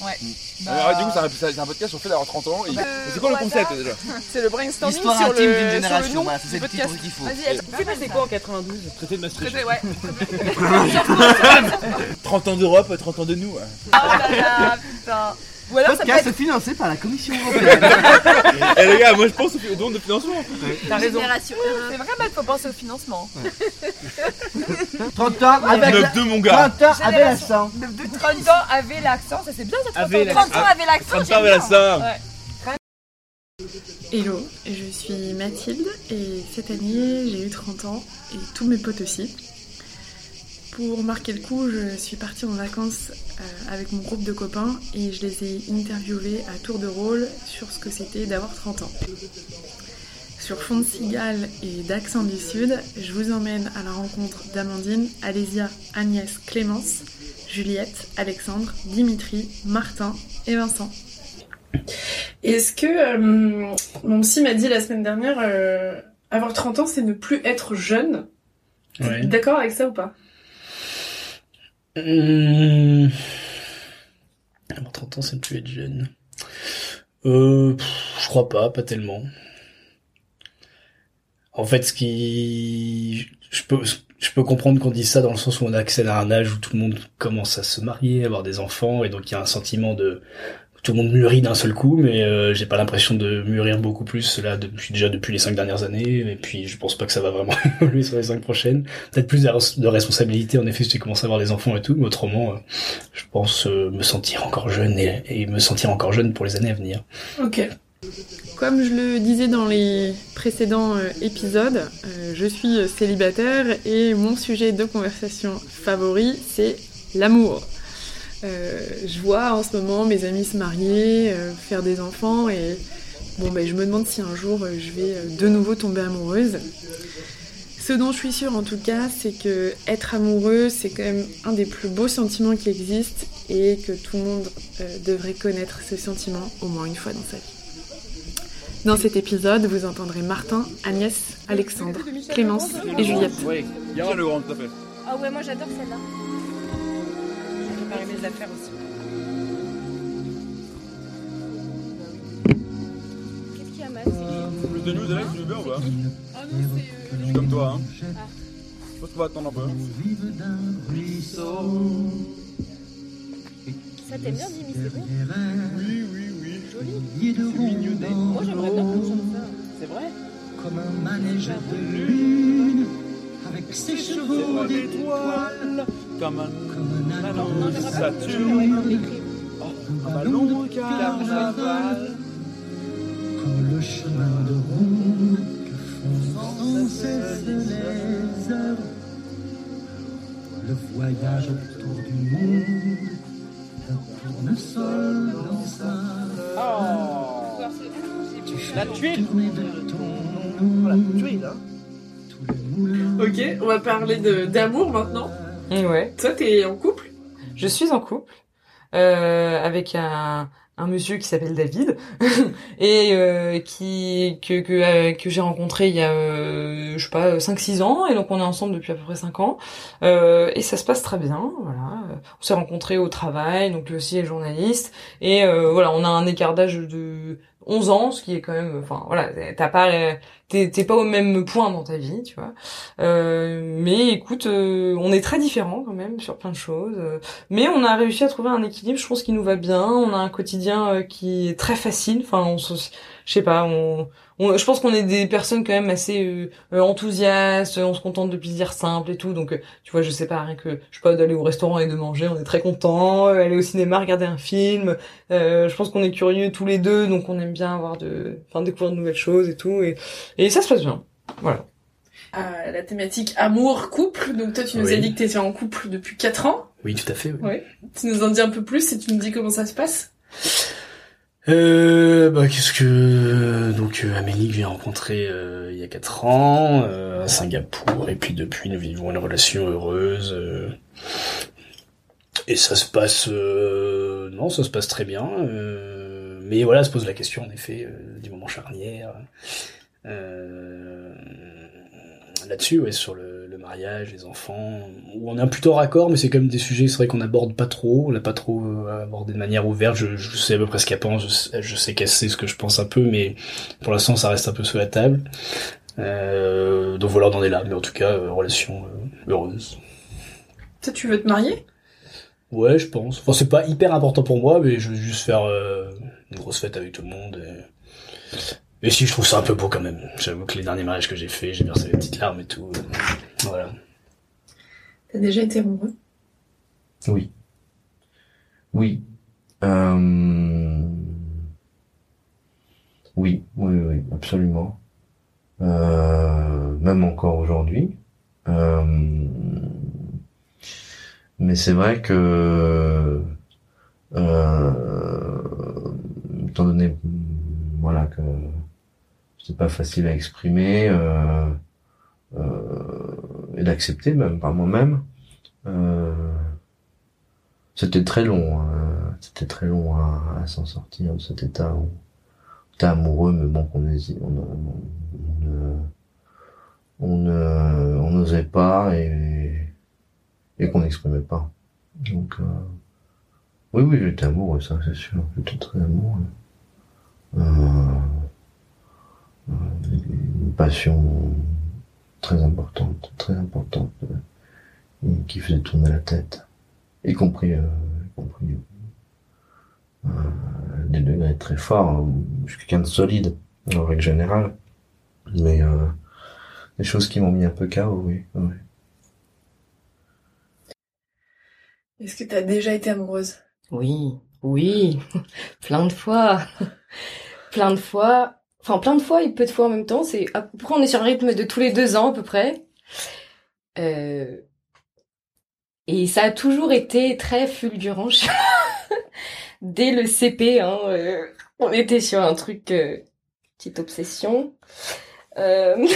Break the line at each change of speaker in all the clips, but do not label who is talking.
Ouais.
Bah, Alors, du coup, c'est un, c'est un podcast sur le fait d'avoir 30 ans. Et...
Bah,
c'est quoi le concept déjà?
C'est le brainstorming
Histoire
sur
intime
le,
d'une
sur le
génération, voilà, c'est cette petite qu'il faut.
Vas-y, elle-
Tu passé quoi en 92
Traité de Maastricht.
Traité, ouais.
30 ans d'Europe, 30 ans de nous.
Oh là là, putain. Ou alors ça peut
Podcast
être
financé par la Commission européenne.
Eh les gars, moi je pense au don de financement.
T'as raison.
Génération
C'est vrai, il faut penser au financement.
30 ans avec la...
9-2 mon gars.
30 ans avec l'accent.
De 30 ans avait l'accent, ça c'est bien ça 30
Avait
ans. 30
l'accent.
ans avait l'accent.
30 ans avec l'accent.
Ouais.
Hello, je suis Mathilde et cette année j'ai eu 30 ans et tous mes potes aussi. Pour marquer le coup, je suis partie en vacances euh, avec mon groupe de copains et je les ai interviewés à tour de rôle sur ce que c'était d'avoir 30 ans. Sur fond de cigale et d'accent du sud, je vous emmène à la rencontre d'Amandine, Alésia, Agnès, Clémence, Juliette, Alexandre, Dimitri, Martin et Vincent.
Est-ce que euh, mon psy m'a dit la semaine dernière, euh, avoir 30 ans, c'est ne plus être jeune?
Ouais.
D'accord avec ça ou pas?
Hum... Avoir 30 ans, c'est ne plus être jeune. Euh, je crois pas, pas tellement. En fait, ce qui, je peux, je peux comprendre qu'on dise ça dans le sens où on accède à un âge où tout le monde commence à se marier, avoir des enfants, et donc il y a un sentiment de, tout le monde mûrit d'un seul coup, mais euh, j'ai pas l'impression de mûrir beaucoup plus là depuis déjà depuis les cinq dernières années, et puis je pense pas que ça va vraiment évoluer sur les cinq prochaines. Peut-être plus de res- de responsabilité en effet si tu commences à avoir des enfants et tout, mais autrement, euh, je pense euh, me sentir encore jeune et, me sentir encore jeune pour les années à venir.
Ok.
Comme je le disais dans les précédents épisodes, je suis célibataire et mon sujet de conversation favori, c'est l'amour. Euh, je vois en ce moment mes amis se marier, euh, faire des enfants et bon ben je me demande si un jour euh, je vais euh, de nouveau tomber amoureuse. Ce dont je suis sûre en tout cas, c'est que être amoureux, c'est quand même un des plus beaux sentiments qui existent et que tout le monde euh, devrait connaître ce sentiment au moins une fois dans sa vie. Dans cet épisode, vous entendrez Martin, Agnès, Alexandre, Clémence et Juliette.
Oui, Yara le grand, tout fait.
Ah ouais, moi j'adore celle-là.
Mes affaires aussi.
Qu'est-ce qu'il y a, Max
Plus de news, Alex, tu veux bien ou pas?
Ah non, c'est.
Je suis comme toi, hein. Je pense qu'on va attendre un peu.
Ça t'aime bien, Jimmy, c'est bon?
Oui, oui, oui.
Joli. Moi j'aimerais bien ça.
C'est vrai?
Comme un manège de lune, avec ses chevaux d'étoiles,
Comme un, Saturne. Oh, un carnaval.
le chemin de que font sans cesse les heures. Le voyage autour du monde, un tournesol dans sa
La tuile La hein
Ok, on va parler d'amour maintenant.
Ouais,
Toi, t'es en couple?
Je suis en couple euh, avec un, un monsieur qui s'appelle David et euh, qui que que, euh, que j'ai rencontré il y a euh, je sais pas 5 6 ans et donc on est ensemble depuis à peu près 5 ans. Euh, et ça se passe très bien voilà. On s'est rencontrés au travail donc lui aussi est journaliste et euh, voilà on a un écart d'âge de 11 ans ce qui est quand même enfin voilà t'as pas t'es pas au même point dans ta vie tu vois euh, mais écoute euh, on est très différents quand même sur plein de choses mais on a réussi à trouver un équilibre, je pense qui nous va bien. On a un quotidien euh, qui est très facile. Enfin, on se, je sais pas, on, on- je pense qu'on est des personnes quand même assez euh, euh, enthousiastes. On se contente de plaisirs simples et tout. Donc, euh, tu vois, je sais pas, rien que, je sais pas, d'aller au restaurant et de manger, on est très content. aller au cinéma, regarder un film. Euh, je pense qu'on est curieux tous les deux, donc on aime bien avoir de, enfin, découvrir de nouvelles choses et tout. Et, et ça se passe bien. Voilà.
à la thématique amour, couple. Donc toi, tu nous
Oui.
as dit que t'étais en couple depuis 4 ans.
Oui, tout à fait. oui.
Ouais. Tu nous en dis un peu plus et tu nous dis comment ça se passe?
Euh, bah qu'est-ce que donc euh, Amélie que j'ai rencontrée euh, il y a quatre ans à Singapour et puis depuis nous vivons une relation heureuse et ça se passe non ça se passe très bien mais voilà se pose la question en effet du moment charnière là-dessus ouais sur le mariage, les enfants, où on est plutôt raccord, mais c'est quand même des sujets, c'est vrai qu'on aborde pas trop, on l'a pas trop euh, abordé de manière ouverte. Je, je sais à peu près ce qu'elle pense, je sais, je sais qu'elle sait ce que je pense un peu, mais pour l'instant, ça reste un peu sous la table. Euh, donc voilà, on en est là, mais en tout cas, euh, relation euh, heureuse.
Toi, tu veux te marier?
Ouais, je pense. Enfin, c'est pas hyper important pour moi, mais je veux juste faire une grosse fête avec tout le monde. Et... et si, je trouve ça un peu beau quand même. J'avoue que les derniers mariages que j'ai fait, j'ai versé des petites larmes et tout. Euh, Voilà.
T'as déjà été amoureux?
Oui. Oui. Euh... Oui, oui, oui, absolument. Euh, même encore aujourd'hui. Euh... Mais c'est vrai que, euh... étant donné, voilà, que c'est pas facile à exprimer euh... et d'accepter même par moi-même. Euh, c'était très long, hein. c'était très long à, s'en sortir de cet état où t'es amoureux, mais bon, qu'on hésite, on, n'osait pas et, qu'on n'exprimait pas. Donc, euh, oui, oui, j'étais amoureux, ça, c'est sûr, j'étais très amoureux. Euh, une passion très importante, très importante, euh, et qui faisait tourner la tête, y compris, euh, y compris euh, des degrés très forts. hein. Je suis quelqu'un de solide, en règle générale, mais euh, des choses qui m'ont mis un peu KO, oui. oui.
Est-ce que t'as déjà été amoureuse?
Oui, oui, plein de fois, plein de fois, enfin plein de fois et peu de fois en même temps. C'est à peu près on est sur un rythme de tous les deux ans à peu près? Euh, Et ça a toujours été très fulgurant. Dès le CP, hein, euh, on était sur un truc, euh, petite obsession. Euh,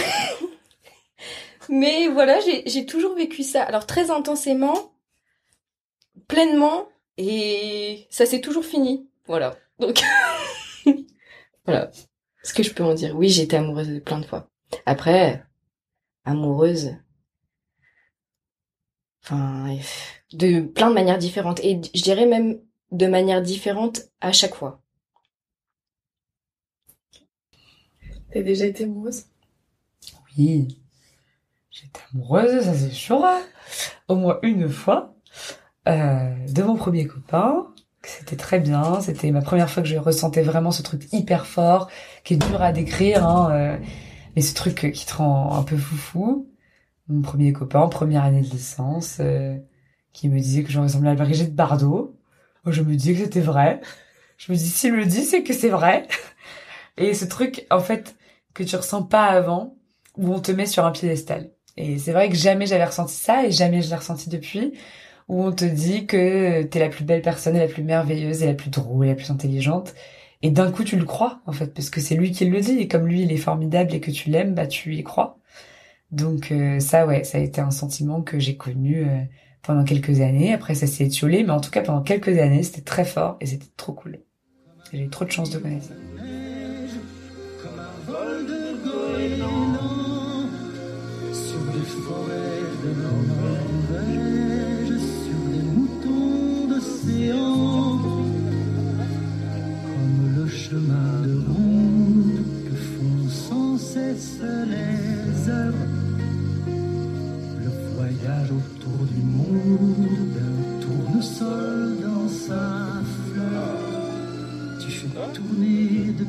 Mais voilà, j'ai toujours vécu ça. Alors très intensément, pleinement, et ça s'est toujours fini. Voilà. Donc voilà. Ce que je peux en dire. Oui, j'ai été amoureuse plein de fois. Après, amoureuse, enfin, de plein de manières différentes. Et je dirais même de manière différente à chaque fois.
T'as déjà été amoureuse?
Oui. J'étais amoureuse, ça c'est sûr. Au moins une fois. Euh, de mon premier copain. C'était très bien. C'était ma première fois que je ressentais vraiment ce truc hyper fort, qui est dur à décrire, hein, euh, mais ce truc qui te rend un peu foufou. Mon premier copain, première année de licence, euh, qui me disait que je ressemblais à Brigitte Bardot. Moi, je me disais que c'était vrai. Je me dis, s'il me le dit, c'est que c'est vrai. Et ce truc, en fait, que tu ressens pas avant, où on te met sur un piédestal. Et c'est vrai que jamais j'avais ressenti ça, et jamais je l'ai ressenti depuis, où on te dit que t'es la plus belle personne, et la plus merveilleuse, et la plus drôle, et la plus intelligente. Et d'un coup, tu le crois, en fait, parce que c'est lui qui le dit, et comme lui, il est formidable et que tu l'aimes, bah, tu y crois. Donc, euh, ça, ouais, ça a été un sentiment que j'ai connu euh, pendant quelques années. Après, ça s'est étiolé, mais en tout cas, pendant quelques années, c'était très fort, et c'était trop cool. J'ai eu trop de chance de connaître ça.
Sur des moutons d'océan, comme le chemin de ronde que font sans cesse les heures. Le voyage autour du monde d'un tournesol dans sa fleur. Tu fais tourner de